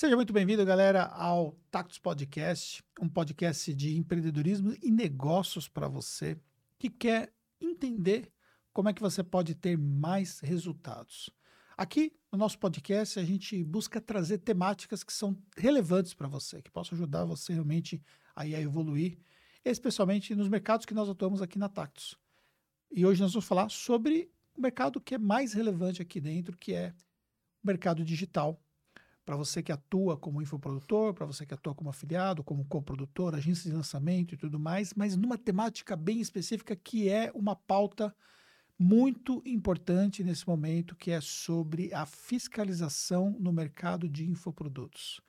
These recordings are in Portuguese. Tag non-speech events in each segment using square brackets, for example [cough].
Seja muito bem-vindo, galera, ao Tactus Podcast, um podcast de empreendedorismo e negócios para você que quer entender como é que você pode ter mais resultados. Aqui no nosso podcast a gente busca trazer temáticas que são relevantes para você, que possam ajudar você realmente aí a evoluir, especialmente nos mercados que nós atuamos aqui na Tactus. E hoje nós vamos falar sobre o mercado que é mais relevante aqui dentro, que é o mercado digital. Para você que atua como infoprodutor, para você que atua como afiliado, como coprodutor, agência de lançamento e tudo mais, mas numa temática bem específica que é uma pauta muito importante nesse momento, que é sobre a fiscalização no mercado de infoprodutos.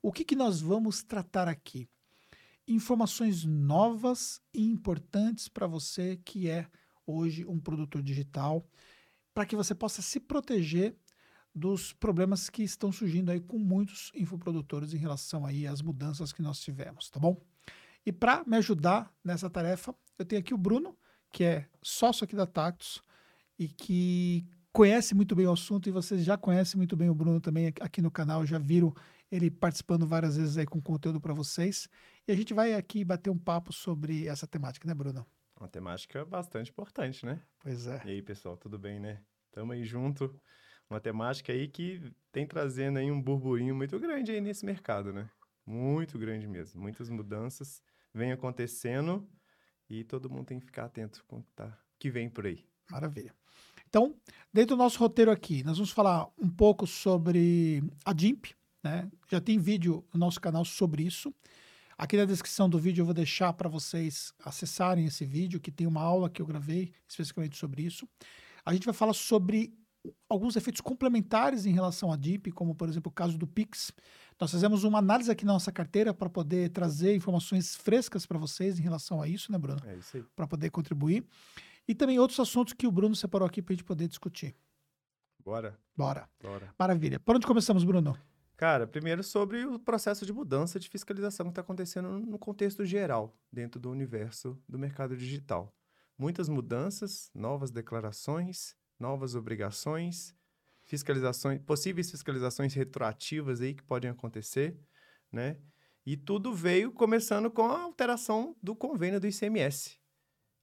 O que, que nós vamos tratar aqui? Informações novas e importantes para você que é hoje um produtor digital, para que você possa se proteger dos problemas que estão surgindo aí com muitos infoprodutores em relação aí às mudanças que nós tivemos, tá bom? E para me ajudar nessa tarefa, eu tenho aqui o Bruno, que é sócio aqui da Tactus e que conhece muito bem o assunto e vocês já conhecem muito bem o Bruno também aqui no canal, já viram ele participando várias vezes aí com conteúdo para vocês. E a gente vai aqui bater um papo sobre essa temática, né, Bruno? Uma temática bastante importante, né? Pois é. E aí, pessoal, tudo bem, né? Tamo aí junto. Uma temática aí que tem trazendo aí um burburinho muito grande aí nesse mercado, né? Muito grande mesmo. Muitas mudanças vêm acontecendo e todo mundo tem que ficar atento com o que, tá, que vem por aí. Maravilha. Então, dentro do nosso roteiro aqui, nós vamos falar um pouco sobre a DIMP, né? Já tem vídeo no nosso canal sobre isso. Aqui na descrição do vídeo eu vou deixar para vocês acessarem esse vídeo, que tem uma aula que eu gravei especificamente sobre isso. A gente vai falar sobre alguns efeitos complementares em relação à DIP, como por exemplo o caso do Pix. Nós fizemos uma análise aqui na nossa carteira para poder trazer informações frescas para vocês em relação a isso, né, Bruno? É isso aí. Para poder contribuir. E também outros assuntos que o Bruno separou aqui para a gente poder discutir. Bora? Bora. Bora. Maravilha. Por onde começamos, Bruno? Cara, primeiro sobre o processo de mudança de fiscalização que está acontecendo no contexto geral, dentro do universo do mercado digital. Muitas mudanças, novas declarações, novas obrigações, fiscalizações, possíveis fiscalizações retroativas aí que podem acontecer, né? E tudo veio começando com a alteração do convênio do ICMS,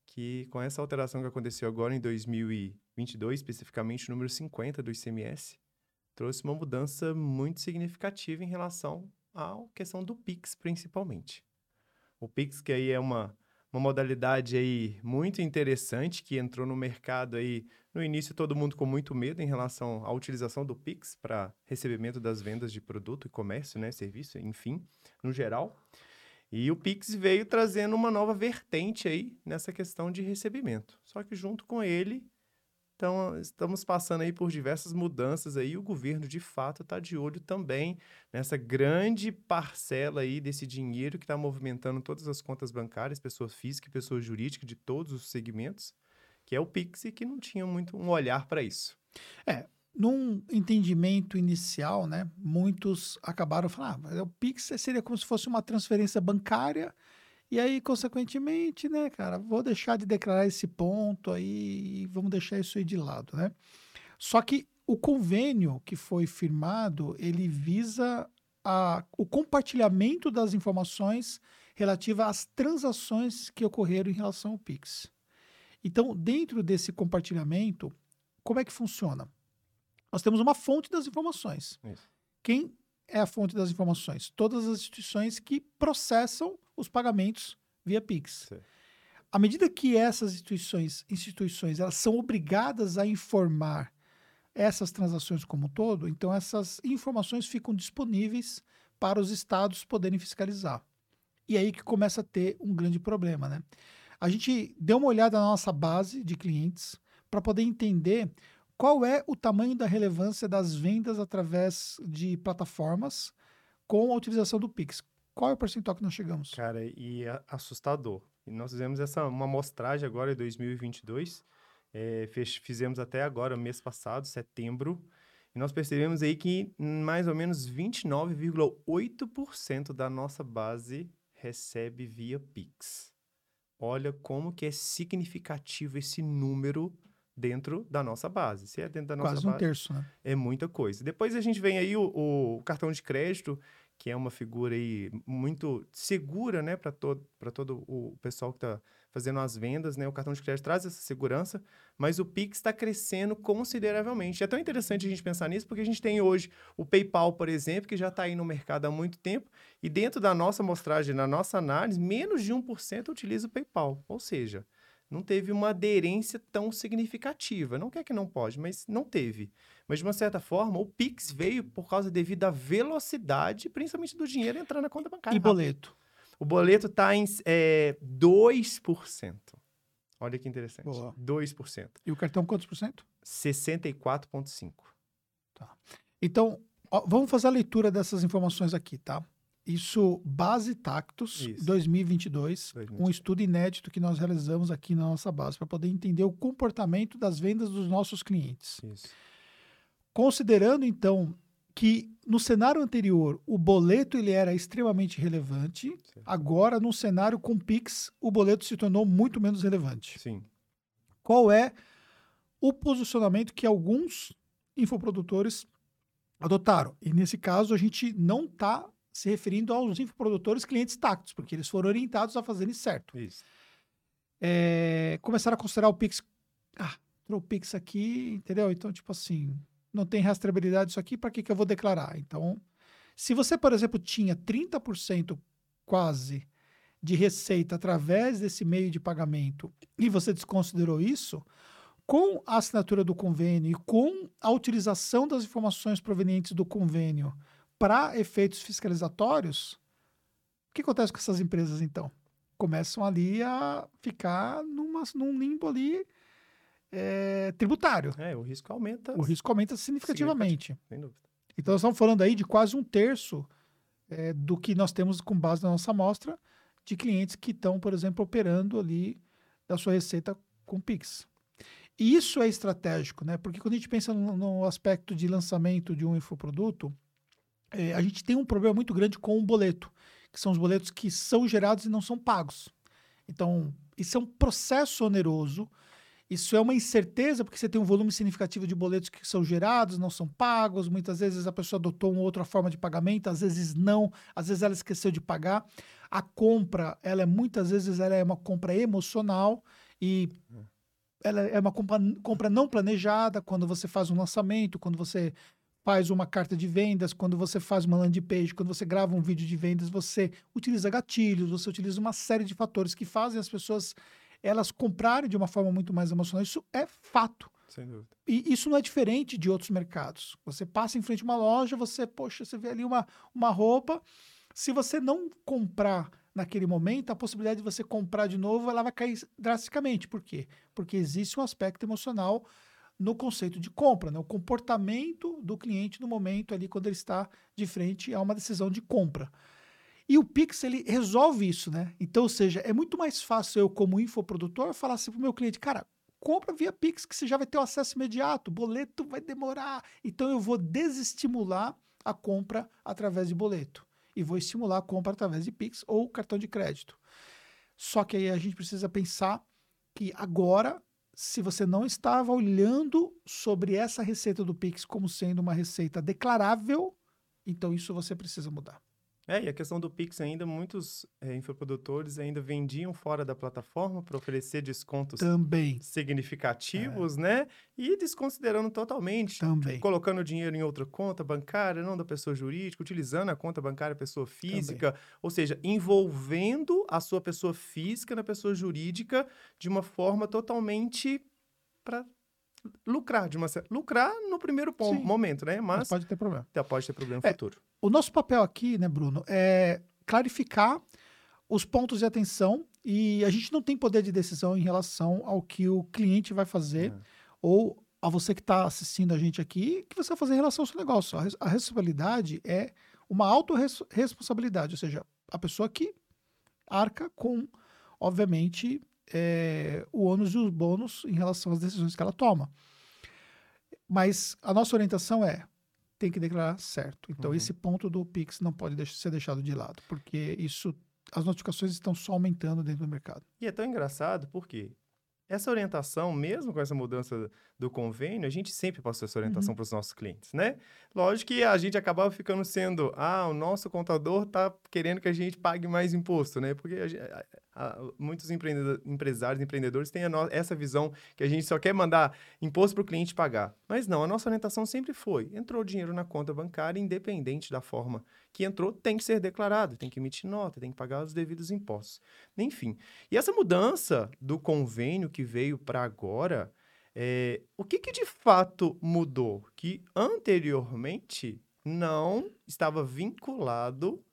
que com essa alteração que aconteceu agora em 2022, especificamente o número 50 do ICMS, trouxe uma mudança muito significativa em relação à questão do Pix, principalmente. O Pix, que aí é uma, uma modalidade aí muito interessante, que entrou no mercado aí no início, todo mundo com muito medo em relação à utilização do Pix para recebimento das vendas de produto e comércio, né, serviço, enfim, no geral. E o Pix veio trazendo uma nova vertente aí nessa questão de recebimento. Só que junto com ele, então, estamos passando aí por diversas mudanças aí. O governo, de fato, está de olho também nessa grande parcela aí desse dinheiro que está movimentando todas as contas bancárias, pessoas físicas e pessoas jurídicas de todos os segmentos que é o Pix, e que não tinha muito um olhar para isso. É, num entendimento inicial, né, muitos acabaram falando, ah, o Pix seria como se fosse uma transferência bancária, e aí, consequentemente, né, cara, vou deixar de declarar esse ponto aí e vamos deixar isso aí de lado, né? Só que o convênio que foi firmado, ele visa a, o compartilhamento das informações relativa às transações que ocorreram em relação ao Pix. Então, dentro desse compartilhamento, como é que funciona? Nós temos uma fonte das informações. Isso. Quem é a fonte das informações? Todas as instituições que processam os pagamentos via Pix. Sim. À medida que essas instituições, instituições elas são obrigadas a informar essas transações como um todo, então essas informações ficam disponíveis para os estados poderem fiscalizar. E aí que começa a ter um grande problema, né? A gente deu uma olhada na nossa base de clientes para poder entender qual é o tamanho da relevância das vendas através de plataformas com a utilização do Pix. Qual é o percentual que nós chegamos? Cara, e é assustador. E nós fizemos essa uma amostragem agora em 2022. É, fez, fizemos até agora, mês passado, setembro. E nós percebemos aí que mais ou menos 29,8% da nossa base recebe via Pix olha como que é significativo esse número dentro da nossa base. Se é dentro da nossa Quase base, um terço, né? é muita coisa. Depois a gente vem aí o, o cartão de crédito, que é uma figura aí muito segura, né, para todo, todo o pessoal que está fazendo as vendas, né? O cartão de crédito traz essa segurança, mas o Pix está crescendo consideravelmente. É tão interessante a gente pensar nisso, porque a gente tem hoje o PayPal, por exemplo, que já está aí no mercado há muito tempo, e dentro da nossa mostragem, na nossa análise, menos de 1% utiliza o PayPal. Ou seja, não teve uma aderência tão significativa. Não quer que não pode, mas não teve. Mas, de uma certa forma, o Pix veio por causa devido à velocidade, principalmente do dinheiro entrar na conta bancária. E boleto? O boleto está em é, 2%. Olha que interessante. Boa. 2%. E o cartão quantos por cento? 64,5%. Tá. Então, ó, vamos fazer a leitura dessas informações aqui, tá? Isso, Base Tactus Isso. 2022, 2022, um estudo inédito que nós realizamos aqui na nossa base para poder entender o comportamento das vendas dos nossos clientes. Isso. Considerando, então, que no cenário anterior o boleto ele era extremamente relevante, Sim. agora no cenário com Pix o boleto se tornou muito menos relevante. Sim. Qual é o posicionamento que alguns infoprodutores adotaram? E nesse caso a gente não está se referindo aos infoprodutores clientes tactos, porque eles foram orientados a fazerem certo. Isso. É, começaram a considerar o Pix. Ah, entrou o Pix aqui, entendeu? Então, tipo assim, não tem rastreabilidade isso aqui, para que, que eu vou declarar? Então, se você, por exemplo, tinha 30% quase de receita através desse meio de pagamento e você desconsiderou isso, com a assinatura do convênio e com a utilização das informações provenientes do convênio para efeitos fiscalizatórios, o que acontece com essas empresas então? Começam ali a ficar numa, num limbo ali é, tributário. É, o risco aumenta. O risco aumenta significativamente. Sem dúvida. Então, nós estamos falando aí de quase um terço é, do que nós temos com base na nossa amostra de clientes que estão, por exemplo, operando ali da sua receita com Pix. E isso é estratégico, né? Porque quando a gente pensa no, no aspecto de lançamento de um infoproduto, é, a gente tem um problema muito grande com o boleto, que são os boletos que são gerados e não são pagos. Então, isso é um processo oneroso isso é uma incerteza, porque você tem um volume significativo de boletos que são gerados, não são pagos. Muitas vezes a pessoa adotou uma outra forma de pagamento, às vezes não, às vezes ela esqueceu de pagar. A compra, ela é muitas vezes ela é uma compra emocional e ela é uma compra, compra não planejada quando você faz um lançamento, quando você faz uma carta de vendas, quando você faz uma landing page, quando você grava um vídeo de vendas, você utiliza gatilhos, você utiliza uma série de fatores que fazem as pessoas elas comprarem de uma forma muito mais emocional. Isso é fato. Sem dúvida. E isso não é diferente de outros mercados. Você passa em frente a uma loja, você, poxa, você vê ali uma, uma roupa. Se você não comprar naquele momento, a possibilidade de você comprar de novo, ela vai cair drasticamente. Por quê? Porque existe um aspecto emocional no conceito de compra, né? o comportamento do cliente no momento ali quando ele está de frente a uma decisão de compra. E o Pix, ele resolve isso, né? Então, ou seja, é muito mais fácil eu, como infoprodutor, falar assim para o meu cliente, cara, compra via Pix, que você já vai ter o acesso imediato, boleto vai demorar. Então, eu vou desestimular a compra através de boleto. E vou estimular a compra através de Pix ou cartão de crédito. Só que aí a gente precisa pensar que agora, se você não estava olhando sobre essa receita do Pix como sendo uma receita declarável, então isso você precisa mudar. É, e a questão do Pix ainda, muitos é, infoprodutores ainda vendiam fora da plataforma para oferecer descontos Também. significativos, é. né? E desconsiderando totalmente. Também. Colocando dinheiro em outra conta bancária, não da pessoa jurídica, utilizando a conta bancária pessoa física, Também. ou seja, envolvendo a sua pessoa física na pessoa jurídica de uma forma totalmente para lucrar de uma lucrar no primeiro Sim, momento, né? Mas, mas, pode ter problema. Pode ter problema no é, futuro. O nosso papel aqui, né, Bruno, é clarificar os pontos de atenção e a gente não tem poder de decisão em relação ao que o cliente vai fazer é. ou a você que está assistindo a gente aqui, que você vai fazer em relação ao seu negócio. A, responsabilidade é uma autorresponsabilidade, ou seja, a pessoa que arca com, obviamente, é, o ônus e os bônus em relação às decisões que ela toma. Mas a nossa orientação é tem que declarar certo. Então, uhum. esse ponto do Pix não pode ser deixado de lado, porque isso as notificações estão só aumentando dentro do mercado. E é tão engraçado porque essa orientação, mesmo com essa mudança do convênio, a gente sempre passou essa orientação Uhum. para os nossos clientes, né? Lógico que a gente acabava ficando sendo, ah, o nosso contador tá querendo que a gente pague mais imposto, né? Porque a gen- muitos empreendedor- empresários, empreendedores têm no- essa visão que a gente só quer mandar imposto para o cliente pagar. Mas não, a nossa orientação sempre foi, entrou dinheiro na conta bancária, independente da forma que entrou, tem que ser declarado, tem que emitir nota, tem que pagar os devidos impostos. Enfim, e essa mudança do convênio que veio para agora, é, o que, que de fato mudou? Que anteriormente não estava vinculado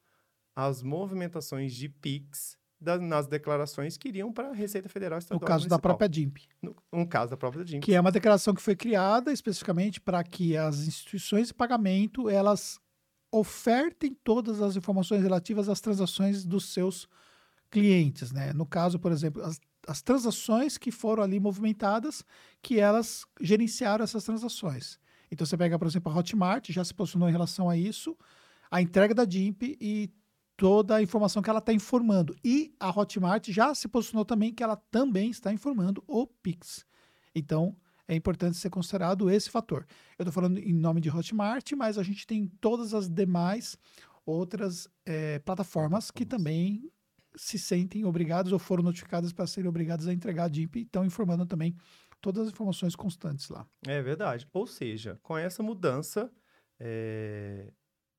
às movimentações de PIX da- nas declarações que iriam para a Receita Federal No Estadual. e caso da Municipal. própria DIMP, No, um caso da própria DIMP. que é uma declaração que foi criada especificamente para que as instituições de pagamento elas ofertem todas as informações relativas às transações dos seus clientes, né? No caso, por exemplo, as, as transações que foram ali movimentadas, que elas gerenciaram essas transações. Então você pega, por exemplo, a Hotmart, já se posicionou em relação a isso, a entrega da DIMP e toda a informação que ela está informando. E a Hotmart já se posicionou também que ela também está informando o Pix. Então, é importante ser considerado esse fator. Eu estou falando em nome de Hotmart, mas a gente tem todas as demais outras eh, plataformas que também se sentem obrigadas ou foram notificadas para serem obrigadas a entregar a DIMP e estão informando também todas as informações constantes lá. É verdade. Ou seja, com essa mudança, é,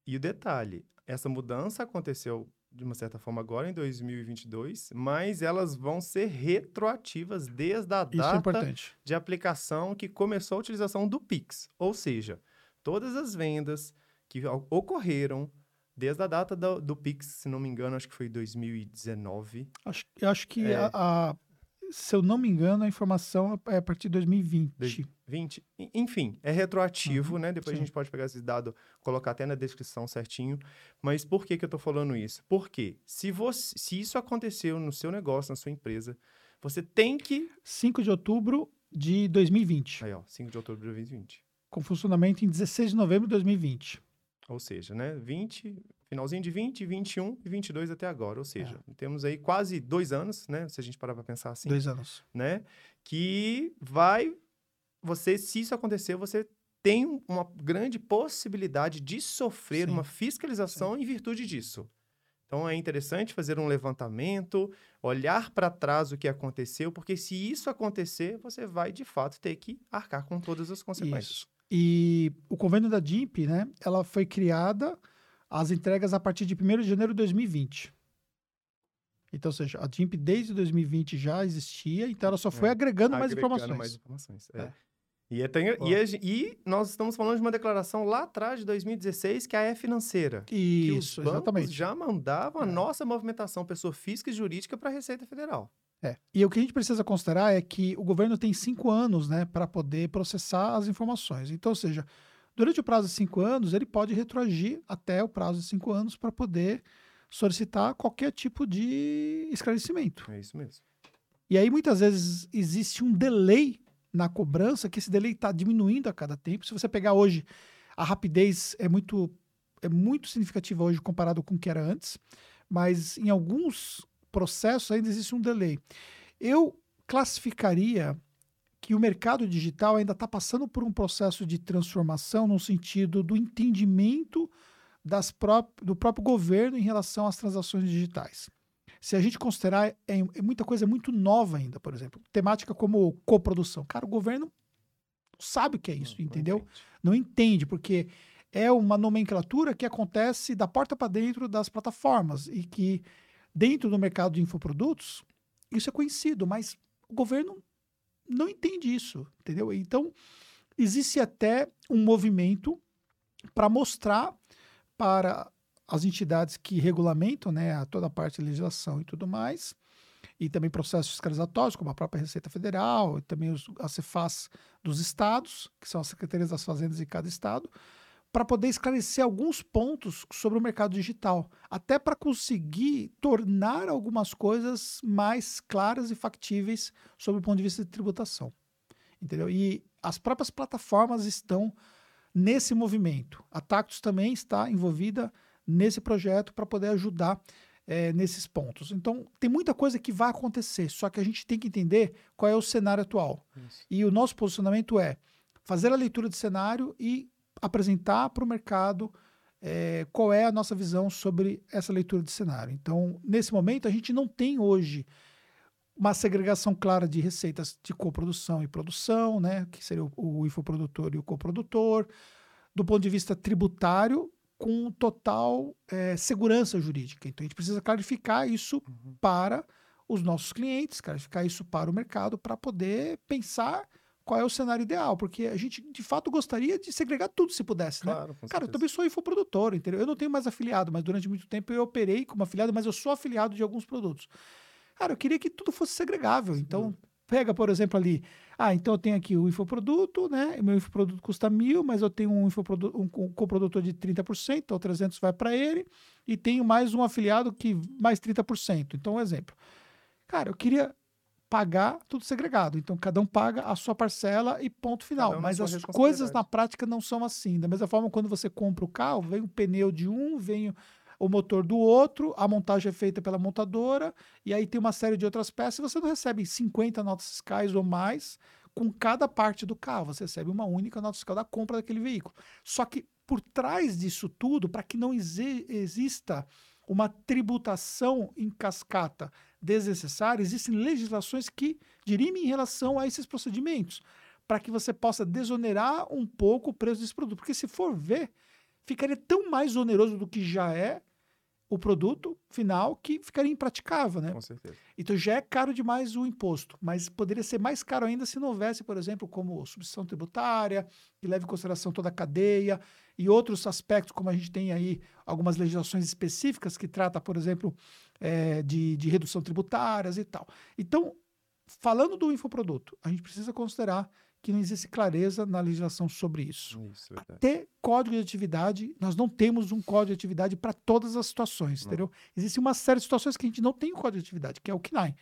e o detalhe, essa mudança aconteceu de uma certa forma agora em 2022, mas elas vão ser retroativas desde a é data importante. de aplicação que começou a utilização do Pix. Ou seja, todas as vendas que ocorreram desde a data do, do Pix, se não me engano, acho que foi 2019. Acho, eu acho que, É. a, a- se eu não me engano, a informação é a partir de 2020. Dois- 20, en- enfim, é retroativo, Uhum, né? Depois sim. a gente pode pegar esse dado, colocar até na descrição certinho. Mas por que que eu tô falando isso? Porque se você, se isso aconteceu no seu negócio, na sua empresa, você tem que 5 de outubro de 2020, aí, ó, 5 de outubro de 2020. com funcionamento em 16 de novembro de 2020. Ou seja, né, 20, finalzinho de 20, 21 e 22 até agora. Ou seja, É. temos aí quase dois anos, né? Se a gente parar para pensar assim, Dois anos. né? Que vai, você, se isso acontecer, você tem um- uma grande possibilidade de sofrer Sim. uma fiscalização em virtude disso. Então é interessante fazer um levantamento, olhar para trás o que aconteceu, porque se isso acontecer, você vai de fato ter que arcar com todas as consequências. Isso. E o convênio da DIMP, né, ela foi criada as entregas a partir de 1 de janeiro de 2020. Então, ou seja, a DIMP desde 2020 já existia, então ela só foi É, agregando, mais Agregando informações. mais informações. é. É. E, é- Ó. e a e nós estamos falando de uma declaração lá atrás de 2016, que é financeira. que os Isso, exatamente. já mandavam a É. nossa movimentação, pessoa física e jurídica, para a Receita Federal. É. E o que a gente precisa considerar é que o governo tem cinco anos né, para poder processar as informações. Então, ou seja, durante o prazo de cinco anos, ele pode retroagir até o prazo de cinco anos para poder solicitar qualquer tipo de esclarecimento. É isso mesmo. E aí, muitas vezes, existe um delay na cobrança, que esse delay está diminuindo a cada tempo. Se você pegar hoje, a rapidez é muito, é muito significativa hoje comparado com o que era antes, mas em alguns processos ainda existe um delay. Eu classificaria que o mercado digital ainda está passando por um processo de transformação no sentido do entendimento das pró do próprio governo em relação às transações digitais. Se a gente considerar, é, é muita coisa muito nova ainda, por exemplo. Temática como coprodução. Cara, o governo não sabe o que é isso, Não, não entendeu? entende. Não entende, porque é uma nomenclatura que acontece da porta para dentro das plataformas e que dentro do mercado de infoprodutos isso é conhecido, mas o governo não entende isso, entendeu? Então existe até um movimento para mostrar para as entidades que regulamentam né, a toda a parte de legislação e tudo mais, e também processos fiscalizatórios, como a própria Receita Federal, e também os, a Cefaz dos estados, que são as secretarias das fazendas de cada estado, para poder esclarecer alguns pontos sobre o mercado digital, até para conseguir tornar algumas coisas mais claras e factíveis sob o ponto de vista de tributação. Entendeu? E as próprias plataformas estão nesse movimento. A Tactus também está envolvida nesse projeto para poder ajudar é, nesses pontos. Então, tem muita coisa que vai acontecer, só que a gente tem que entender qual é o cenário atual. Isso. E o nosso posicionamento é fazer a leitura de cenário e apresentar para o mercado é, qual é a nossa visão sobre essa leitura de cenário. Então, nesse momento, a gente não tem hoje uma segregação clara de receitas de coprodução e produção, né, que seria o, o infoprodutor e o coprodutor, do ponto de vista tributário, com total é, segurança jurídica. Então, a gente precisa clarificar isso Uhum. para os nossos clientes, clarificar isso para o mercado, para poder pensar qual é o cenário ideal, porque a gente, de fato, gostaria de segregar tudo se pudesse, né? Claro, com Cara, eu também sou infoprodutor, entendeu? Eu não tenho mais afiliado, mas durante muito tempo eu operei como afiliado, mas eu sou afiliado de alguns produtos. Cara, eu queria que tudo fosse segregável. Então, pega, por exemplo, ali. Ah, então eu tenho aqui o infoproduto, né? O meu infoproduto custa mil, mas eu tenho um, infoprodu- um co- coprodutor de 30%, então 300 vai para ele, e tenho mais um afiliado que mais 30%. Então, um exemplo. Cara, eu queria pagar tudo segregado. Então, cada um paga a sua parcela e ponto final. Um Mas as coisas na prática não são assim. Da mesma forma, quando você compra o carro, vem o pneu de um, vem o- o motor do outro, a montagem é feita pela montadora, e aí tem uma série de outras peças, e você não recebe 50 notas fiscais ou mais com cada parte do carro, você recebe uma única nota fiscal da compra daquele veículo. Só que por trás disso tudo, para que não exi- exista uma tributação em cascata desnecessária, existem legislações que dirimem em relação a esses procedimentos, para que você possa desonerar um pouco o preço desse produto. Porque se for ver, ficaria tão mais oneroso do que já é o produto final que ficaria impraticável, né? Com certeza. Então já é caro demais o imposto, mas poderia ser mais caro ainda se não houvesse, por exemplo, como substituição tributária, que leve em consideração toda a cadeia e outros aspectos, como a gente tem aí algumas legislações específicas que trata, por exemplo, eh, de, de redução tributárias e tal. Então, falando do infoproduto, a gente precisa considerar que não existe clareza na legislação sobre isso Isso, é ter código de atividade, nós não temos um código de atividade para todas as situações, Não. entendeu? Existe uma série de situações que a gente não tem o código de atividade, que é o KNAI.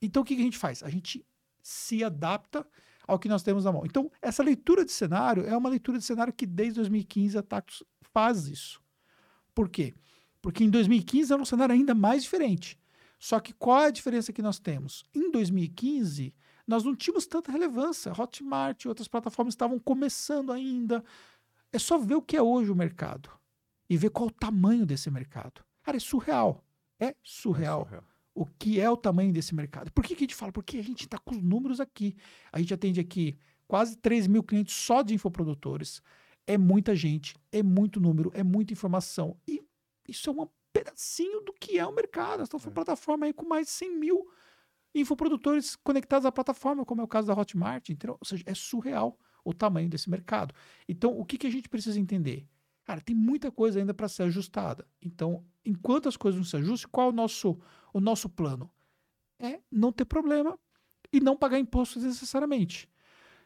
Então, o que, que a gente faz? A gente se adapta ao que nós temos na mão. Então, essa leitura de cenário é uma leitura de cenário que desde 2015 a Tactus faz isso. Por quê? Porque em 2015 era um cenário ainda mais diferente. Só que qual é a diferença que nós temos? Em 2015, nós não tínhamos tanta relevância. Hotmart e outras plataformas estavam começando ainda. É só ver o que é hoje o mercado e ver qual o tamanho desse mercado. Cara, é surreal. É surreal É surreal. o que é o tamanho desse mercado. Por que, que a gente fala? Porque a gente está com os números aqui. A gente atende aqui quase 3 mil clientes só de infoprodutores. É muita gente, é muito número, é muita informação. E isso é um pedacinho do que é o mercado. Nós estamos É. plataforma aí com mais de 100 mil infoprodutores conectados à plataforma, como é o caso da Hotmart. Entendeu? Ou seja, é surreal o tamanho desse mercado. Então, o que, que a gente precisa entender? Cara, tem muita coisa ainda para ser ajustada. Então, enquanto as coisas não se ajustem, qual é o nosso, o nosso plano? É não ter problema e não pagar imposto desnecessariamente.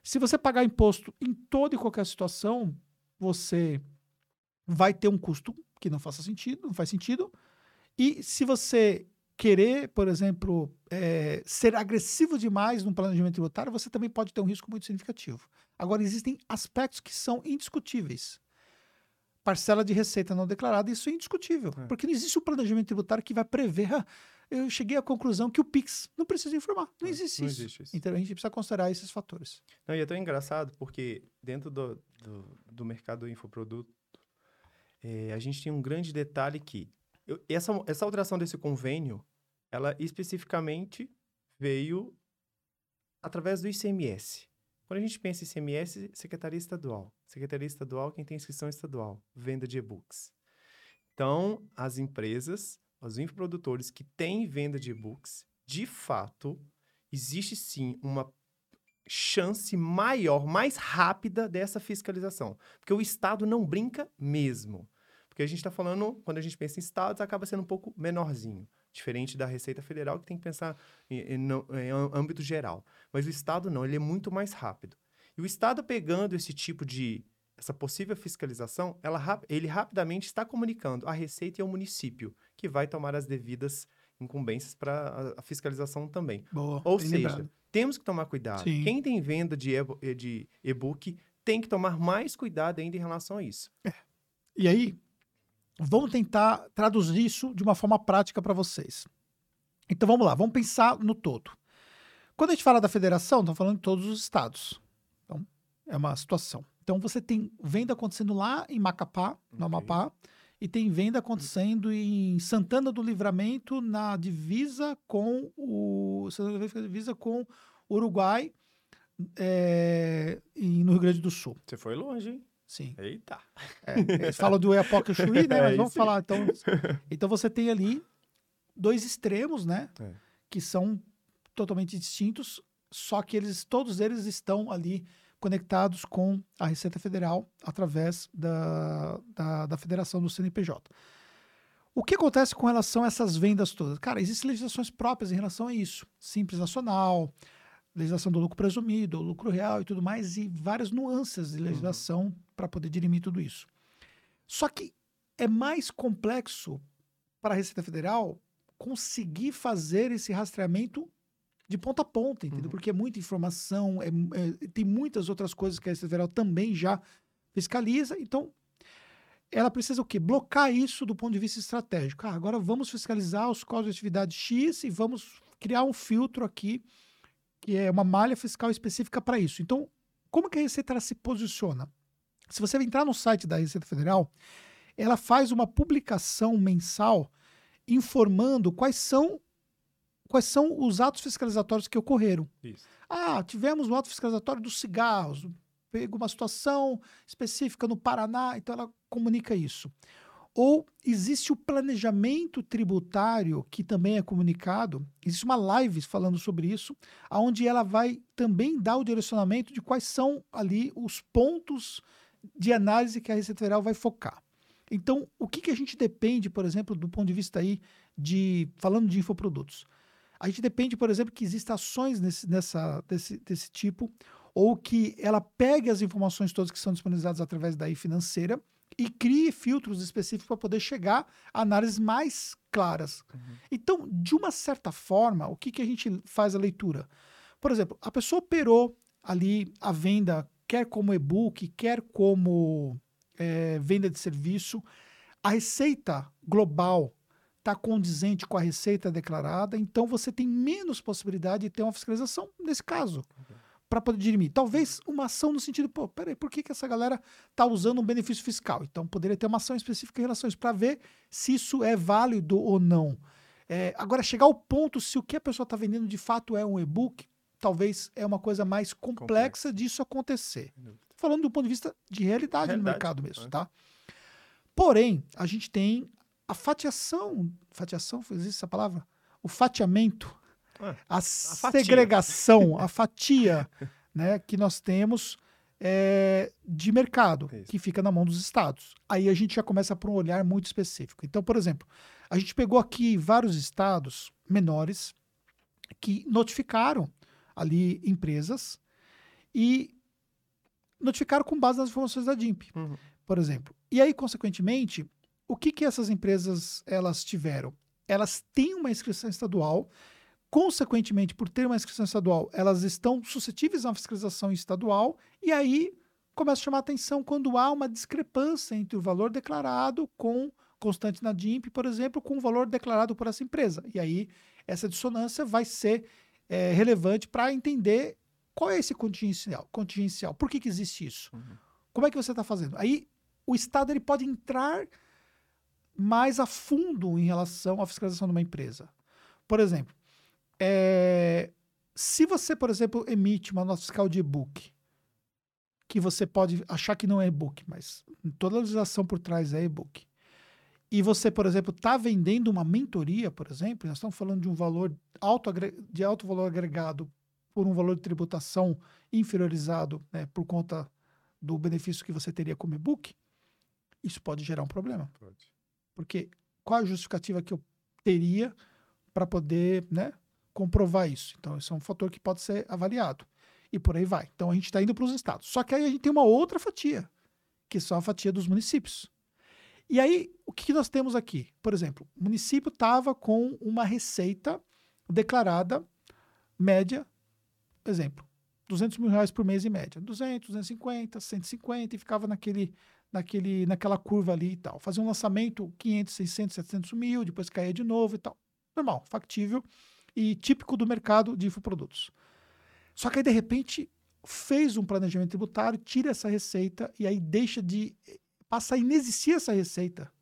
Se você pagar imposto em toda e qualquer situação, você vai ter um custo que não faça sentido, não faz sentido. E se você querer, por exemplo, eh, ser agressivo demais no planejamento tributário, você também pode ter um risco muito significativo. Agora, existem aspectos que são indiscutíveis. Parcela de receita não declarada, isso é indiscutível. É. Porque não existe um planejamento tributário que vai prever. "Ah, eu cheguei à conclusão que o PIX não precisa informar. Não É, existe não isso. existe isso. Então a gente precisa considerar esses fatores. Não, e é tão engraçado porque dentro do, do, do mercado do infoproduto, eh, a gente tem um grande detalhe que eu- essa, essa alteração desse convênio, ela especificamente veio através do ICMS. Quando a gente pensa em ICMS, Secretaria Estadual. Secretaria Estadual, quem tem inscrição estadual, venda de e-books. Então, as empresas, os infoprodutores que têm venda de e-books, de fato, existe sim uma chance maior, mais rápida dessa fiscalização. Porque o Estado não brinca mesmo. Porque a gente está falando, quando a gente pensa em Estados, acaba sendo um pouco menorzinho. Diferente da Receita Federal, que tem que pensar em, em em âmbito geral. Mas o Estado não, ele é muito mais rápido. E o Estado pegando esse tipo de, essa possível fiscalização, ela, ele rapidamente está comunicando à Receita e ao município, que vai tomar as devidas incumbências para a, fiscalização também. Boa. Ou seja, lembrado. Temos que tomar cuidado. Sim. Quem tem venda de eh, de e-book tem que tomar mais cuidado ainda em relação a isso. E aí, vamos tentar traduzir isso de uma forma prática para vocês. Então vamos lá, vamos pensar no todo. Quando a gente fala da federação, estamos falando de todos os estados. Então, é uma situação. Então você tem venda acontecendo lá em Macapá, no Ok. Amapá, e tem venda acontecendo em Santana do Livramento, na divisa com o. Santana do divisa com Uruguai é, e no Rio Grande do Sul. Você foi longe, hein? Sim. Eita. É, eles falam do Epoca Chuí, né? [laughs] É, Mas vamos isso falar. Então, [laughs] então você tem ali dois extremos, né? É. Que são totalmente distintos, só que eles, todos eles estão ali conectados com a Receita Federal através da, da, da Federação do CNPJ. O que acontece com relação a essas vendas todas? Cara, existem legislações próprias em relação a isso. Simples Nacional, legislação do lucro presumido, lucro real e tudo mais, e várias nuances de legislação para poder dirimir tudo isso. Só que é mais complexo para a Receita Federal conseguir fazer esse rastreamento de ponta a ponta, entendeu? Uhum. Porque é muita informação, é, é, tem muitas outras coisas que a Receita Federal também já fiscaliza. Então, ela precisa o quê? Blocar isso do ponto de vista estratégico. Ah, agora vamos fiscalizar os códigos de atividade X e vamos criar um filtro aqui, que é uma malha fiscal específica para isso. Então, como que a Receita se posiciona? Se você entrar no site da Receita Federal, ela faz uma publicação mensal informando quais são quais são os atos fiscalizatórios que ocorreram. Isso. Ah, tivemos o ato fiscalizatório dos cigarros, pegou uma situação específica no Paraná, então ela comunica isso. Ou existe o planejamento tributário, que também é comunicado, existe uma live falando sobre isso, onde ela vai também dar o direcionamento de quais são ali os pontos de análise que a Receita Federal vai focar. Então, o que, que a gente depende, por exemplo, do ponto de vista aí de, falando de infoprodutos? A gente depende, por exemplo, que existam ações nesse, nessa, desse, desse tipo, ou que ela pegue as informações todas que são disponibilizadas através da financeira e crie filtros específicos para poder chegar a análises mais claras. Então, de uma certa forma, o que, que a gente faz a leitura? Por exemplo, a pessoa operou ali a venda, quer como e-book, quer como eh, venda de serviço, a receita global está condizente com a receita declarada, então você tem menos possibilidade de ter uma fiscalização nesse caso, para poder dirimir. Talvez uma ação no sentido, pô, peraí, por que, que essa galera está usando um benefício fiscal? Então poderia ter uma ação específica em relação a isso, para ver se isso é válido ou não. É, agora, chegar ao ponto se o que a pessoa está vendendo de fato é um e-book, talvez é uma coisa mais complexa, Complexa. disso acontecer. Falando do ponto de vista de realidade, no Realidade, mercado mesmo, né? tá? Porém, a gente tem a fatiação, fatiação, existe essa palavra? O fatiamento, Ah, a, fatia. segregação, a [laughs] fatia, né, que nós temos é, de mercado, Isso. que fica na mão dos estados. Aí a gente já começa por um olhar muito específico. Então, por exemplo, a gente pegou aqui vários estados menores que notificaram ali empresas e notificaram com base nas informações da DIMP, Uhum. por exemplo. E aí, consequentemente, o que, que essas empresas elas tiveram? Elas têm uma inscrição estadual, consequentemente, por ter uma inscrição estadual, elas estão suscetíveis a uma fiscalização estadual, e aí começa a chamar atenção quando há uma discrepância entre o valor declarado com constante na DIMP, por exemplo, com o valor declarado por essa empresa. E aí essa dissonância vai ser eh, relevante para entender qual é esse contingencial. contingencial. Por que, que existe isso? Uhum. Como é que você está fazendo? Aí o Estado ele pode entrar mais a fundo em relação à fiscalização de uma empresa. Por exemplo, eh, se você, por exemplo, emite uma nota fiscal de e-book, que você pode achar que não é e-book, mas toda a legislação por trás é e-book. E você, por exemplo, está vendendo uma mentoria, por exemplo, nós estamos falando de um valor alto, de alto valor agregado por um valor de tributação inferiorizado né, por conta do benefício que você teria como e-book, isso pode gerar um problema. Pode. Porque qual a justificativa que eu teria para poder né, comprovar isso? Então, isso é um fator que pode ser avaliado. E por aí vai. Então, a gente está indo para os estados. Só que aí a gente tem uma outra fatia, que são a fatia dos municípios. E aí, o que que nós temos aqui? Por exemplo, o município estava com uma receita declarada média, exemplo, 200 mil reais por mês em média. 200, 250, 150 e ficava naquele, naquele, naquela curva ali e tal. Fazia um lançamento 500, 600, 700 mil, depois caía de novo e tal. Normal, factível e típico do mercado de infoprodutos. Só que aí, de repente, fez um planejamento tributário, tira essa receita e aí deixa de. passa a inexistir essa receita.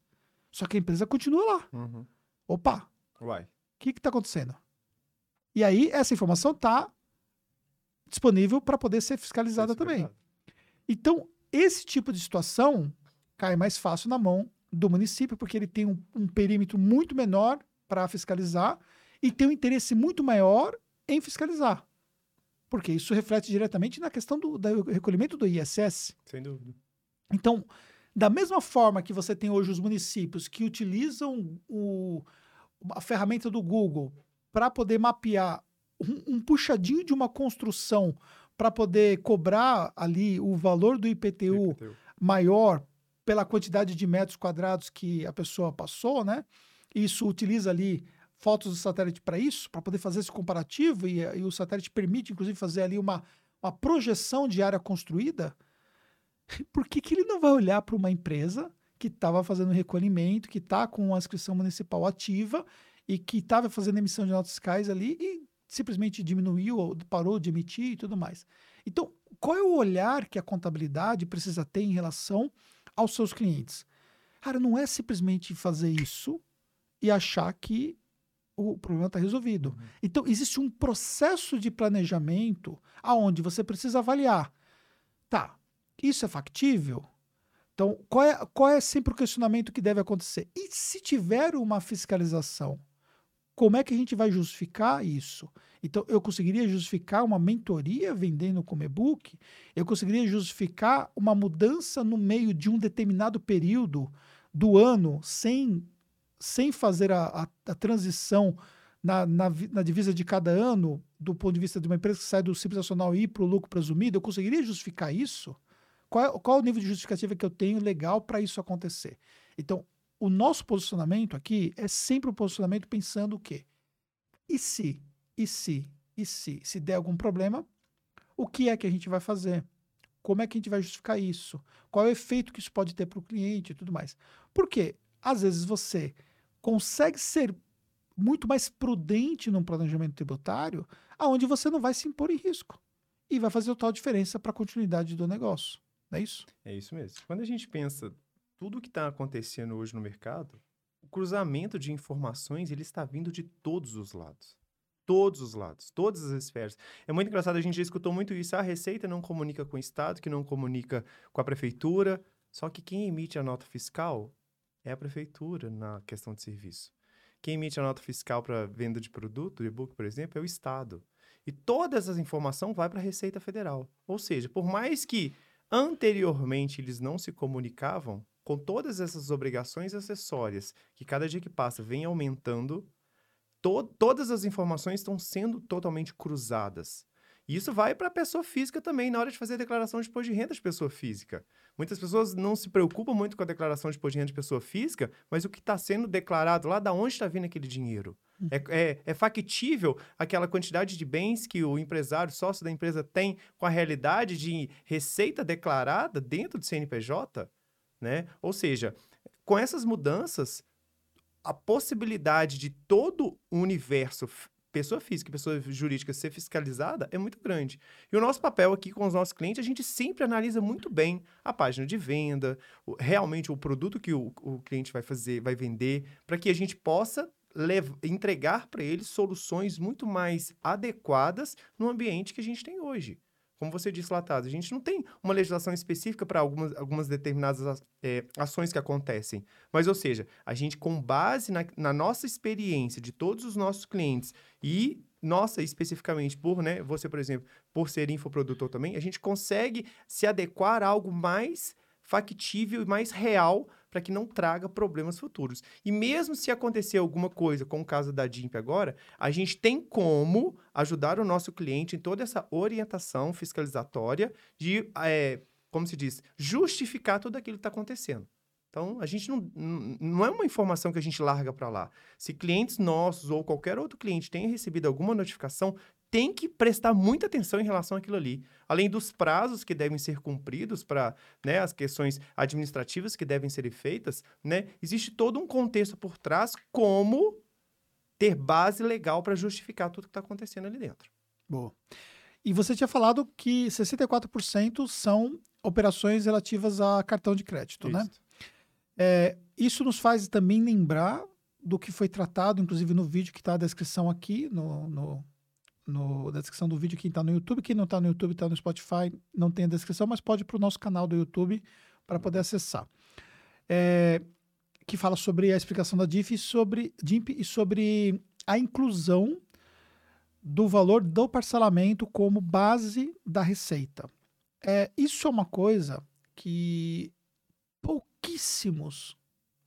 Só que a empresa continua lá. Uhum. Opa, Uai. o que está acontecendo? E aí, essa informação está disponível para poder ser fiscalizada também. Então, esse tipo de situação cai mais fácil na mão do município, porque ele tem um, um perímetro muito menor para fiscalizar e tem um interesse muito maior em fiscalizar. Porque isso reflete diretamente na questão do, do recolhimento do ISS. Sem dúvida. Então, da mesma forma que você tem hoje os municípios que utilizam o, a ferramenta do Google para poder mapear um, um, puxadinho de uma construção para poder cobrar ali o valor do IPTU, IPTU, maior pela quantidade de metros quadrados que a pessoa passou, né? Isso utiliza ali fotos do satélite para isso, para poder fazer esse comparativo, e, e, o satélite permite, inclusive, fazer ali uma, uma projeção de área construída. [laughs] Por que, que ele não vai olhar para uma empresa que estava fazendo recolhimento, que está com a inscrição municipal ativa e que estava fazendo emissão de notas fiscais ali e simplesmente diminuiu ou parou de emitir e tudo mais. Então, qual é o olhar que a contabilidade precisa ter em relação aos seus clientes? Cara, não é simplesmente fazer isso e achar que o problema está resolvido. Uhum. Então, existe um processo de planejamento aonde você precisa avaliar. Tá, isso é factível? Então, qual é, qual é sempre o questionamento que deve acontecer? E se tiver uma fiscalização, como é que a gente vai justificar isso? Então, eu conseguiria justificar uma mentoria vendendo como e-book? Eu conseguiria justificar uma mudança no meio de um determinado período do ano sem sem fazer a, a, a transição na, na, na, divisa de cada ano, do ponto de vista de uma empresa que sai do simples nacional e ir para o lucro presumido, eu conseguiria justificar isso? Qual é, qual é o nível de justificativa que eu tenho legal para isso acontecer? Então, o nosso posicionamento aqui é sempre um posicionamento pensando o quê? E se, e se, e se, se der algum problema, o que é que a gente vai fazer? Como é que a gente vai justificar isso? Qual é o efeito que isso pode ter para o cliente e tudo mais? Por quê? Às vezes você consegue ser muito mais prudente num planejamento tributário, aonde você não vai se impor em risco e vai fazer total diferença para a continuidade do negócio. Não é isso? É isso mesmo. Quando a gente pensa tudo o que está acontecendo hoje no mercado, o cruzamento de informações ele está vindo de todos os lados. Todos os lados, todas as esferas. É muito engraçado, a gente já escutou muito isso. Ah, a Receita não comunica com o Estado, que não comunica com a Prefeitura. Só que quem emite a nota fiscal é a prefeitura na questão de serviço. Quem emite a nota fiscal para venda de produto, e-book, por exemplo, é o Estado. E toda essa informação vai para a Receita Federal. Ou seja, por mais que anteriormente eles não se comunicavam, com todas essas obrigações acessórias que cada dia que passa vem aumentando, to todas as informações estão sendo totalmente cruzadas. E isso vai para a pessoa física também, na hora de fazer a declaração de imposto de renda de pessoa física. Muitas pessoas não se preocupam muito com a declaração de imposto de renda de pessoa física, mas o que está sendo declarado lá, da onde está vindo aquele dinheiro? Hum. É, é, é, factível aquela quantidade de bens que o empresário, sócio da empresa, tem com a realidade de receita declarada dentro do CNPJ? Né? Ou seja, com essas mudanças, a possibilidade de todo o universo pessoa física e pessoa jurídica ser fiscalizada é muito grande. E o nosso papel aqui com os nossos clientes, a gente sempre analisa muito bem a página de venda, realmente o produto que o, o cliente vai fazer, vai vender, para que a gente possa entregar para ele soluções muito mais adequadas no ambiente que a gente tem hoje como você disse lá atrás, a gente não tem uma legislação específica para algumas, algumas determinadas é, ações que acontecem. Mas, ou seja, a gente, com base na, na, nossa experiência de todos os nossos clientes e nossa especificamente por, né, você, por exemplo, por ser infoprodutor também, a gente consegue se adequar a algo mais factível e mais real para que não traga problemas futuros. E mesmo se acontecer alguma coisa, como o caso da DIMP agora, a gente tem como ajudar o nosso cliente em toda essa orientação fiscalizatória de, é, como se diz, justificar tudo aquilo que está acontecendo. Então, a gente não, não é uma informação que a gente larga para lá. Se clientes nossos ou qualquer outro cliente tenha recebido alguma notificação, tem que prestar muita atenção em relação àquilo ali. Além dos prazos que devem ser cumpridos para né, as questões administrativas que devem ser feitas, né, existe todo um contexto por trás como ter base legal para justificar tudo que está acontecendo ali dentro. Boa. E você tinha falado que 64% são operações relativas a cartão de crédito, né? Isso. É, isso nos faz também lembrar do que foi tratado, inclusive no vídeo que está na descrição aqui, no, no, no- na descrição do vídeo, quem está no YouTube. Quem não está no YouTube, está no Spotify, não tem a descrição, mas pode ir para o nosso canal do YouTube para poder acessar. É, que fala sobre a explicação da DIF e sobre, DIMP e sobre a inclusão do valor do parcelamento como base da receita. É, isso é uma coisa que pouquíssimos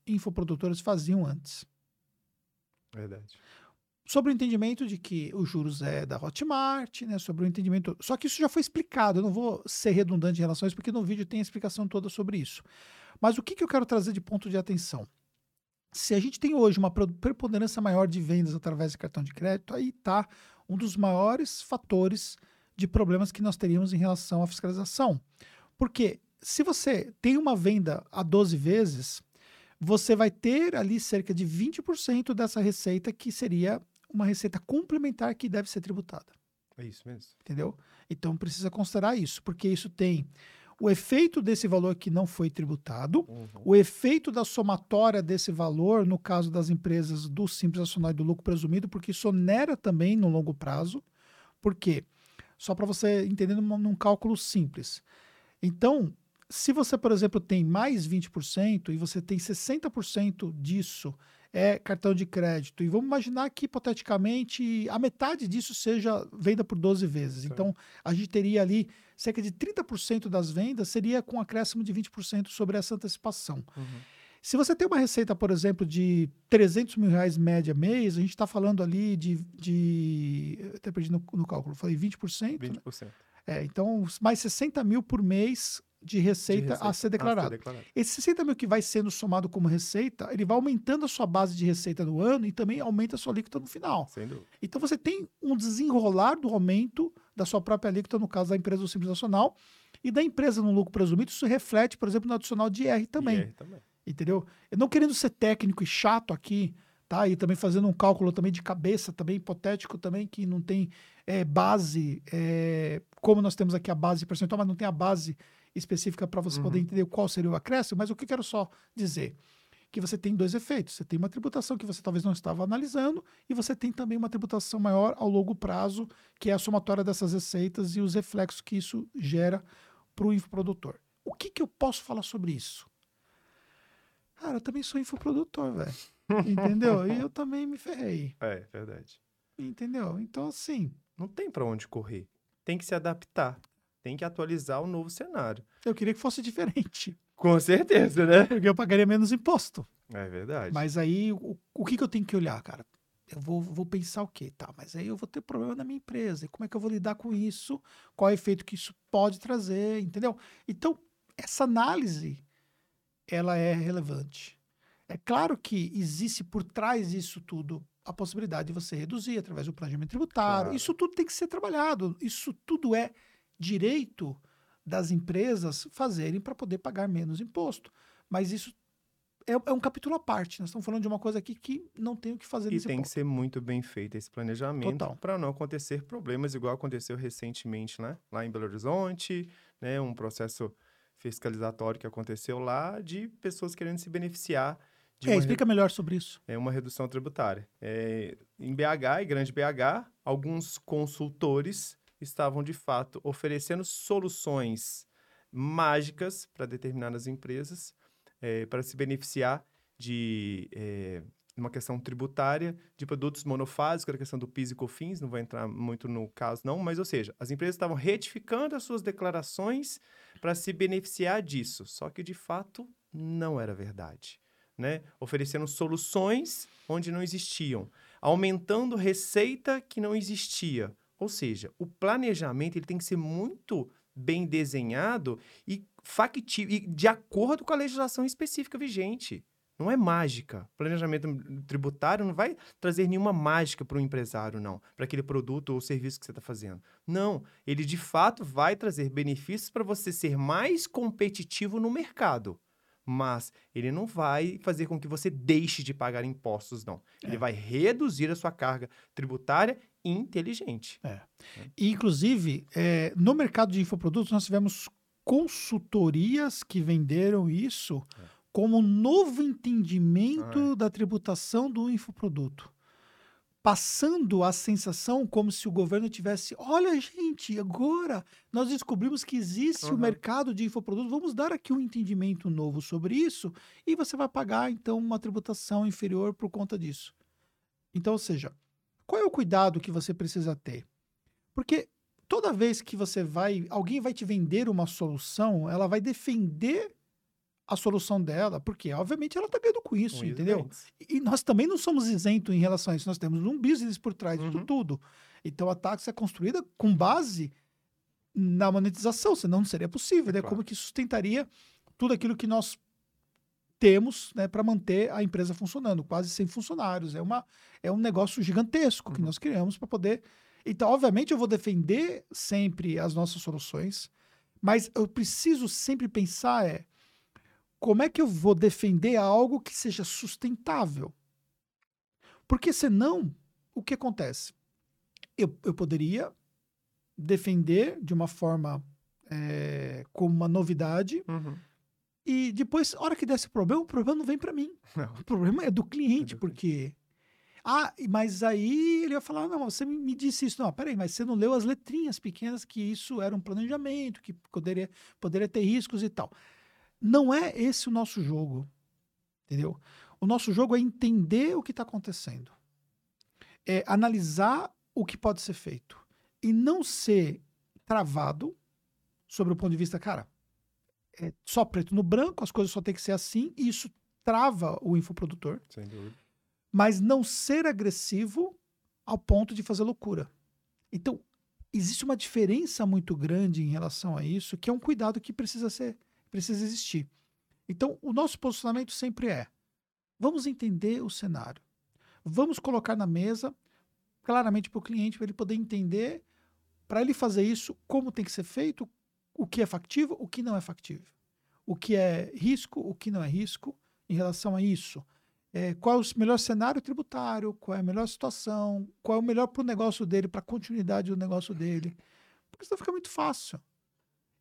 infoprodutores faziam antes. Verdade. Sobre o entendimento de que os juros é da Hotmart, né? Sobre o entendimento. Só que isso já foi explicado. Eu não vou ser redundante em relação a isso, porque no vídeo tem a explicação toda sobre isso. Mas o que, que eu quero trazer de ponto de atenção? Se a gente tem hoje uma preponderância maior de vendas através de cartão de crédito, aí está um dos maiores fatores de problemas que nós teríamos em relação à fiscalização. Porque se você tem uma venda a 12 vezes, você vai ter ali cerca de 20% dessa receita que seria uma receita complementar que deve ser tributada, É isso mesmo. entendeu? Então precisa considerar isso, porque isso tem o efeito desse valor que não foi tributado, Uhum. o efeito da somatória desse valor, no caso das empresas do Simples Nacional e do lucro presumido, porque isso onera também no longo prazo. Por quê? Só para você entender num, num cálculo simples. Então, se você, por exemplo, tem mais 20% e você tem 60% disso é cartão de crédito, e vamos imaginar que, hipoteticamente, a metade disso seja venda por 12 vezes. Certo. Então, a gente teria ali cerca de 30% das vendas seria com acréscimo de 20% sobre essa antecipação. Uhum. Se você tem uma receita, por exemplo, de 300 mil reais média mês, a gente está falando ali de, de. eu Até perdi no, no cálculo, falei 20%. né? 20%. É, então, mais 60 mil por mês de receita, De a ser declarado. declarado. Esse 60 mil que vai sendo somado como receita, ele vai aumentando a sua base de receita no ano e também aumenta a sua alíquota no final. Sem dúvida. Então você tem um desenrolar do aumento da sua própria alíquota, no caso da empresa do Simples Nacional, e da empresa no lucro presumido, isso reflete, por exemplo, no adicional de IR também. IR também. Entendeu? Eu não querendo ser técnico e chato aqui, tá? E também fazendo um cálculo também de cabeça, também hipotético também, que não tem é, base, é, como nós temos aqui a base percentual, mas não tem a base específica para você Uhum. poder entender qual seria o acréscimo, mas o que eu quero só dizer? Que você tem dois efeitos. Você tem uma tributação que você talvez não estava analisando, e você tem também uma tributação maior ao longo prazo, que é a somatória dessas receitas e os reflexos que isso gera para o infoprodutor. O que, que eu posso falar sobre isso? Cara, eu também sou infoprodutor, velho. Entendeu? E eu também me ferrei. [laughs] É, verdade. Entendeu? Então, assim, Não tem para onde correr. Tem que se adaptar. Tem que atualizar o novo cenário. eu queria que fosse diferente. [laughs] Com certeza, né? Porque eu pagaria menos imposto. É verdade. Mas aí, o, o que, que eu tenho que olhar, cara? Eu vou, vou pensar o quê? Tá, mas aí eu vou ter problema na minha empresa. E como é que eu vou lidar com isso? Qual é o efeito que isso pode trazer? Entendeu? Então, essa análise, ela é relevante. É claro que existe por trás disso tudo a possibilidade de você reduzir através do planejamento tributário. Claro. Isso tudo tem que ser trabalhado. Isso tudo é direito das empresas fazerem para poder pagar menos imposto. Mas isso é, é um capítulo à parte. Nós estamos falando de uma coisa aqui que não tem o que fazer E tem que ponto. ser muito bem feito esse planejamento para não acontecer problemas igual aconteceu recentemente, né? Lá em Belo Horizonte, né? Um processo fiscalizatório que aconteceu lá de pessoas querendo se beneficiar de É, explica melhor sobre isso. é uma redução tributária. É, em BH e Grande BH, alguns consultores estavam de fato oferecendo soluções mágicas para determinadas empresas é, para se beneficiar de é, uma questão tributária de produtos monofásicos, a questão do PIS e COFINS, não vou entrar muito no caso não, mas ou seja, as empresas estavam retificando as suas declarações para se beneficiar disso, só que de fato não era verdade né? Oferecendo soluções onde não existiam, aumentando receita que não existia. Ou seja, o planejamento ele tem que ser muito bem desenhado e factível, e de acordo com a legislação específica vigente. Não é mágica. Planejamento tributário não vai trazer nenhuma mágica para o empresário, não, para aquele produto ou serviço que você está fazendo. Não, ele de fato vai trazer benefícios para você ser mais competitivo no mercado. Mas ele não vai fazer com que você deixe de pagar impostos, não. Ele É. vai reduzir a sua carga tributária inteligente. É. E, inclusive, é, no mercado de infoprodutos, nós tivemos consultorias que venderam isso como um novo entendimento da tributação do infoproduto. Passando a sensação como se o governo tivesse: olha, gente, agora nós descobrimos que existe o Uhum. mercado de infoprodutos, vamos dar aqui um entendimento novo sobre isso e você vai pagar, então, uma tributação inferior por conta disso. Então, ou seja, qual é o cuidado que você precisa ter? Porque toda vez que você vai, alguém vai te vender uma solução, ela vai defender a solução dela, porque obviamente ela está ganhando com isso, Com entendeu? E nós também não somos isentos em relação a isso, nós temos um business por trás disso Uhum. tudo. Então a taxa é construída com base na monetização, senão não seria possível, né? Claro. Como que sustentaria tudo aquilo que nós temos né, para manter a empresa funcionando, quase sem funcionários. É, uma, é um negócio gigantesco que Uhum. nós criamos para poder. Então, obviamente, eu vou defender sempre as nossas soluções, mas eu preciso sempre pensar é como é que eu vou defender algo que seja sustentável? Porque senão, o que acontece? Eu, eu poderia defender de uma forma eh, como uma novidade Uhum. E depois, a hora que desse problema, o problema não vem para mim. [laughs] Não. O problema é do cliente, É do porque. Ah, e- mas aí ele ia falar: não, você me me disse isso. Não, peraí, mas você não leu as letrinhas pequenas que isso era um planejamento, que poderia, poderia ter riscos e tal. Não é esse o nosso jogo. Entendeu? O nosso jogo é entender o que está acontecendo. É analisar o que pode ser feito. E não ser travado sobre o ponto de vista, cara, é só preto no branco, as coisas só tem que ser assim, e isso trava o infoprodutor, Sem dúvida. mas não ser agressivo ao ponto de fazer loucura. Então, existe uma diferença muito grande em relação a isso, que é um cuidado que precisa ser, precisa existir. Então, o nosso posicionamento sempre é: vamos entender o cenário. Vamos colocar na mesa claramente para o cliente, para ele poder entender, para ele fazer isso, como tem que ser feito, o que é factível, o que não é factível. O que é risco, o que não é risco em relação a isso. É, qual é o melhor cenário tributário, qual é a melhor situação, qual é o melhor para o negócio dele, para a continuidade do negócio dele. Porque senão fica muito fácil.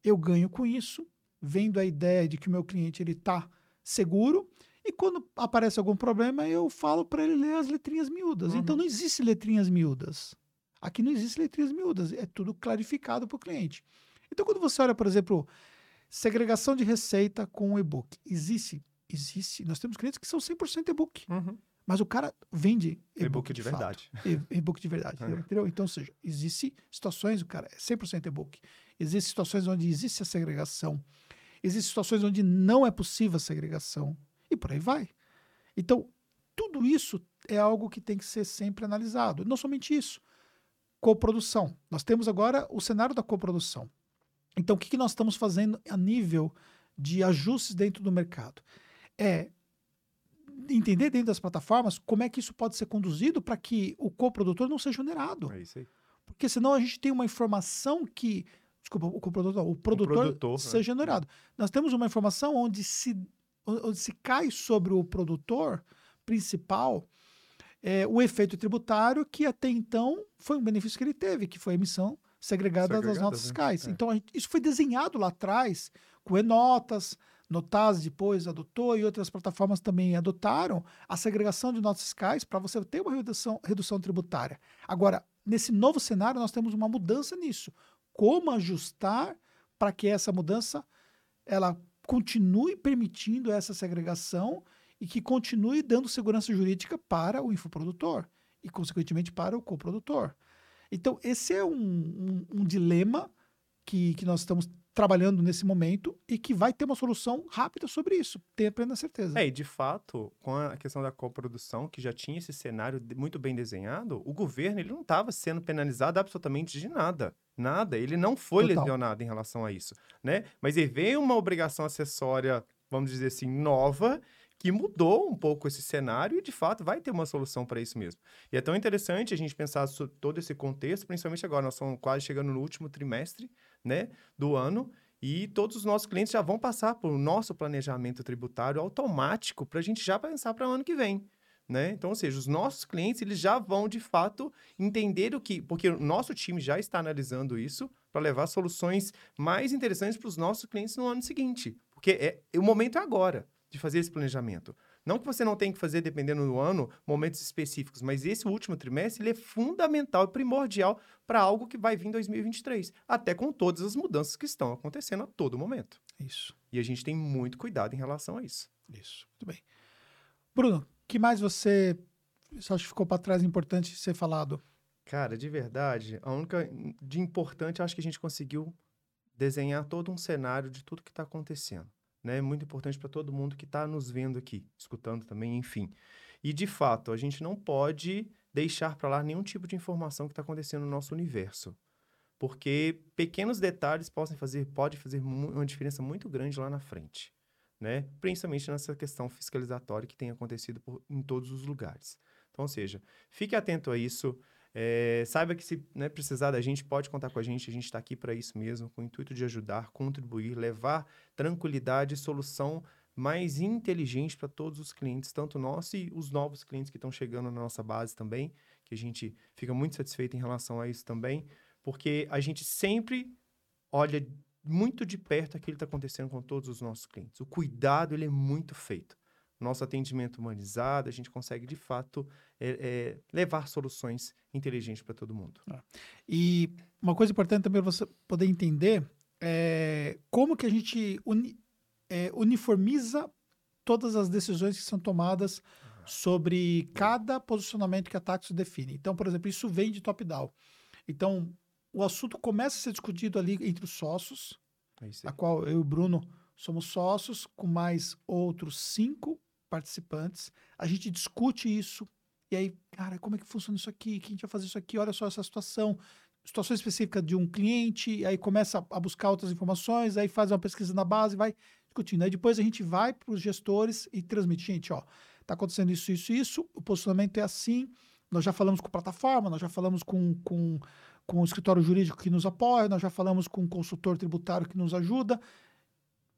Eu ganho com isso, vendo a ideia de que o meu cliente ele está seguro, e quando aparece algum problema, eu falo para ele ler as letrinhas miúdas. Uhum. Então não existe letrinhas miúdas. Aqui não existe letrinhas miúdas, é tudo clarificado para o cliente. Então, quando você olha, por exemplo, segregação de receita com o e-book, existe? Existe. Nós temos clientes que são 100% e-book, Uhum. mas o cara vende E-book de fato. verdade. E- E-book de verdade, É. entendeu? Então, ou seja, existe situações, o cara é 100% e-book. Existem situações onde existe a segregação. Existem situações onde não é possível a segregação. E por aí vai. Então, tudo isso é algo que tem que ser sempre analisado. Não somente isso. Coprodução. Nós temos agora o cenário da coprodução. Então, o que, que nós estamos fazendo a nível de ajustes dentro do mercado? É entender dentro das plataformas como é que isso pode ser conduzido para que o coprodutor não seja onerado. É isso aí. Porque senão a gente tem uma informação que. Desculpa, o coprodutor, o produtor, produtor, né? seja onerado. Nós temos uma informação onde se, onde se cai sobre o produtor principal é, o efeito tributário que até então foi um benefício que ele teve, que foi a emissão segregada das Segregadas, notas né? fiscais. É. Então, gente- isso foi desenhado lá atrás, com E-Notas, Notas depois adotou e outras plataformas também adotaram a segregação de notas fiscais para você ter uma redução, redução tributária. Agora, nesse novo cenário, nós temos uma mudança nisso. Como ajustar para que essa mudança ela continue permitindo essa segregação e que continue dando segurança jurídica para o infoprodutor e, consequentemente, para o coprodutor. Então, esse é um, um- um dilema que, que nós estamos trabalhando nesse momento e que vai ter uma solução rápida sobre isso, tenha plena certeza. É, e de fato, com a questão da coprodução, que já tinha esse cenário muito bem desenhado, o governo ele não estava sendo penalizado absolutamente de nada. Nada. Ele não foi Total. lesionado em relação a isso, né? Mas aí veio uma obrigação acessória, vamos dizer assim, nova, que mudou um pouco esse cenário e, de fato, vai ter uma solução para isso mesmo. E é tão interessante a gente pensar sobre todo esse contexto, principalmente agora, nós estamos quase chegando no último trimestre né, do ano, e todos os nossos clientes já vão passar por nosso planejamento tributário automático para a gente já pensar para o ano que vem. Né? Então, ou seja, os nossos clientes eles já vão de fato entender o que, porque o nosso time já está analisando isso para levar soluções mais interessantes para os nossos clientes no ano seguinte, porque é, o momento é agora de fazer esse planejamento. Não que você não tenha que fazer, dependendo do ano, momentos específicos, mas esse último trimestre ele é fundamental e primordial para algo que vai vir em 2023, até com todas as mudanças que estão acontecendo a todo momento. Isso. E a gente tem muito cuidado em relação a isso. Isso. Muito bem. Bruno, que mais você, você acha que ficou para trás importante ser falado? Cara, de verdade, a única de importante, acho que a gente conseguiu desenhar todo um cenário de tudo que está acontecendo né? Muito importante para todo mundo que está nos vendo aqui, escutando também, enfim. E de fato, a gente não pode deixar para lá nenhum tipo de informação que está acontecendo no nosso universo, porque pequenos detalhes podem fazer, pode fazer uma diferença muito grande lá na frente, né? Principalmente nessa questão fiscalizatória que tem acontecido por, em todos os lugares. Então, ou seja, fique atento a isso. É, saiba que se né, precisar da gente, pode contar com a gente. A gente está aqui para isso mesmo, com o intuito de ajudar, contribuir, levar tranquilidade e solução mais inteligente para todos os clientes, tanto nós e os novos clientes que estão chegando na nossa base também, que a gente fica muito satisfeito em relação a isso também, porque a gente sempre olha muito de perto aquilo que está acontecendo com todos os nossos clientes. O cuidado ele é muito feito nosso atendimento humanizado, a gente consegue de fato é, é, levar soluções inteligentes para todo mundo. Ah. E uma coisa importante também você poder entender é como que a gente uni, é, uniformiza todas as decisões que são tomadas sobre cada posicionamento que a Taxo define. Então, por exemplo, isso vem de top-down. Então, o assunto começa a ser discutido ali entre os sócios, é a qual eu e o Bruno somos sócios, com mais outros cinco participantes, a gente discute isso, e aí, cara, como é que funciona isso aqui? Quem a gente vai fazer isso aqui? Olha só essa situação. Situação específica de um cliente, aí começa a buscar outras informações, aí faz uma pesquisa na base, vai discutindo. Aí depois a gente vai para os gestores e transmite, gente, ó, tá acontecendo isso, isso, isso, o posicionamento é assim, nós já falamos com plataforma, nós já falamos com, com, com o escritório jurídico que nos apoia, nós já falamos com o consultor tributário que nos ajuda,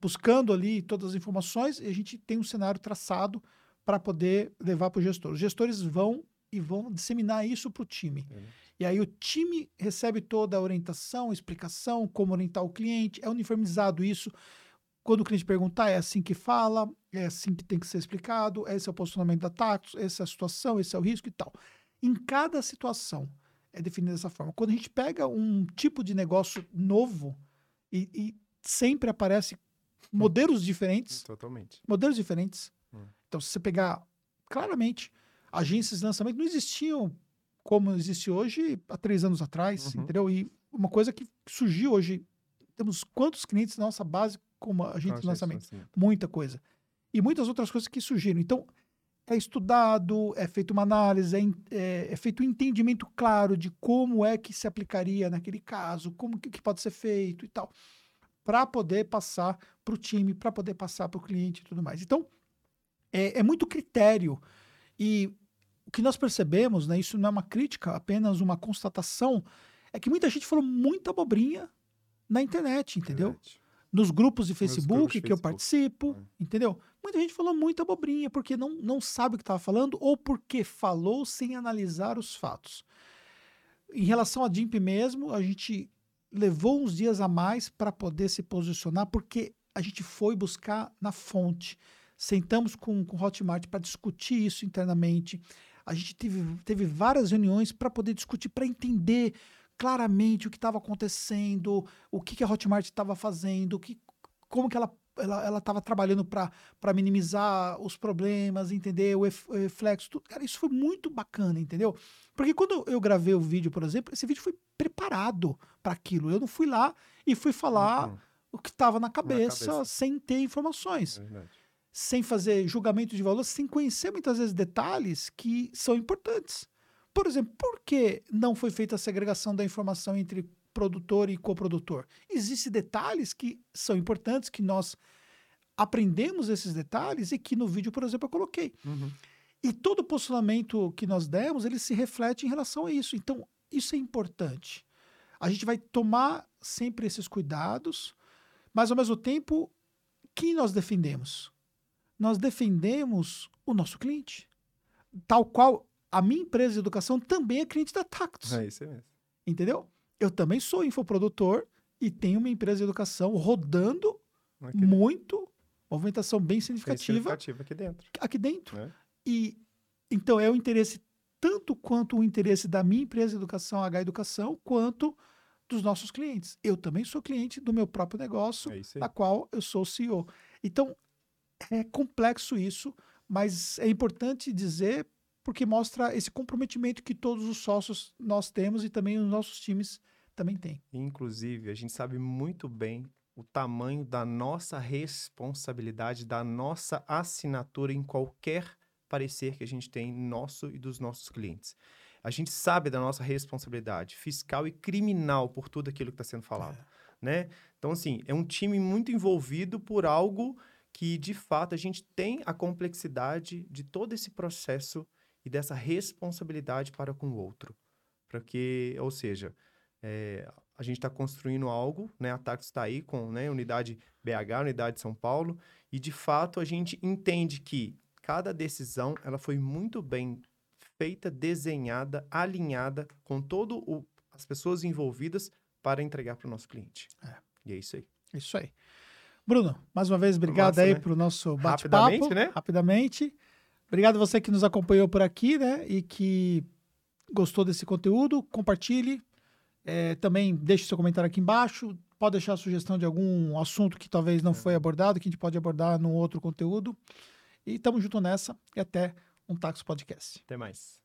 buscando ali todas as informações e a gente tem um cenário traçado para poder levar para o gestor. Os gestores vão e vão disseminar isso para o time. Uhum. E aí o time recebe toda a orientação, explicação, como orientar o cliente, é uniformizado isso. Quando o cliente perguntar, é assim que fala, é assim que tem que ser explicado, esse é o posicionamento da taxa, essa é a situação, esse é o risco e tal. Em cada situação é definido dessa forma. Quando a gente pega um tipo de negócio novo e, e sempre aparece modelos diferentes. Totalmente. Modelos diferentes. Então, se você pegar claramente, agências de lançamento não existiam como existe hoje há três anos atrás, uhum. entendeu? E uma coisa que surgiu hoje, temos quantos clientes na nossa base como agente de lançamento? Muita coisa. E muitas outras coisas que surgiram. Então, é estudado, é feita uma análise, é, é, é, feito um entendimento claro de como é que se aplicaria naquele caso, como que, que pode ser feito e tal para poder passar para o time, para poder passar para o cliente e tudo mais. Então, é, é, muito critério. E o que nós percebemos, né, isso não é uma crítica, apenas uma constatação, é que muita gente falou muita abobrinha na internet, entendeu? Internet. Nos grupos de Facebook grupos que Facebook. eu participo, é. entendeu? Muita gente falou muita abobrinha porque não, não sabe o que estava falando ou porque falou sem analisar os fatos. Em relação a DIMP mesmo, a gente levou uns dias a mais para poder se posicionar, porque a gente foi buscar na fonte. Sentamos com, com o Hotmart para discutir isso internamente. A gente teve, teve várias reuniões para poder discutir, para entender claramente o que estava acontecendo, o que, que a Hotmart estava fazendo, que, como que ela ela estava trabalhando para minimizar os problemas, entender o, reflexo, tudo. Cara, isso foi muito bacana, entendeu? Porque quando eu gravei o vídeo, por exemplo, esse vídeo foi preparado para aquilo. Eu não fui lá e fui falar uhum. o que estava na, na cabeça, sem ter informações. É sem fazer julgamento de valor, sem conhecer muitas vezes detalhes que são importantes. Por exemplo, por que não foi feita a segregação da informação entre produtor e coprodutor? Existem detalhes que são importantes, que nós aprendemos esses detalhes e que no vídeo, por exemplo, eu coloquei. Uhum. E todo posicionamento que nós demos, ele se reflete em relação a isso. Então, isso é importante. A gente vai tomar sempre esses cuidados, mas ao mesmo tempo, quem nós defendemos? Nós defendemos o nosso cliente. Tal qual a minha empresa de educação também é cliente da Tactus. É isso mesmo. Entendeu? Eu também sou infoprodutor e tenho uma empresa de educação rodando Aqui muito, movimentação bem bem significativa significativa aqui dentro. aqui dentro. Né? E então é o interesse tanto quanto o interesse da minha empresa de educação, H Educação, quanto dos nossos clientes. Eu também sou cliente do meu próprio negócio, É da qual eu sou o CEO. Então é complexo isso, mas é importante dizer porque mostra esse comprometimento que todos os sócios nós temos e também os nossos times também têm. Inclusive, a gente sabe muito bem o tamanho da nossa responsabilidade, da nossa assinatura em qualquer parecer que a gente tem nosso e dos nossos clientes. A gente sabe da nossa responsabilidade fiscal e criminal por tudo aquilo que está sendo falado, né? Então, assim, é um time muito envolvido por algo que, de fato, a gente tem a complexidade de todo esse processo e dessa responsabilidade para com o outro. Porque, ou seja, é, a gente está construindo algo, né? A Tactus está aí com né, unidade BH, unidade São Paulo, e de fato a gente entende que cada decisão ela foi muito bem feita, desenhada, alinhada com todo o, as pessoas envolvidas para entregar para o nosso cliente. É. E é isso aí. Isso aí. Bruno, mais uma vez, obrigado Massa, aí né? pro nosso bate-papo. Rapidamente, né? Rapidamente. Obrigado a você que nos acompanhou por aqui, né? E que gostou desse conteúdo. Compartilhe. É, também deixe seu comentário aqui embaixo. Pode deixar a sugestão de algum assunto que talvez não foi abordado, que a gente pode abordar num outro conteúdo. E tamo junto nessa. E até um Taxo Podcast. Até mais.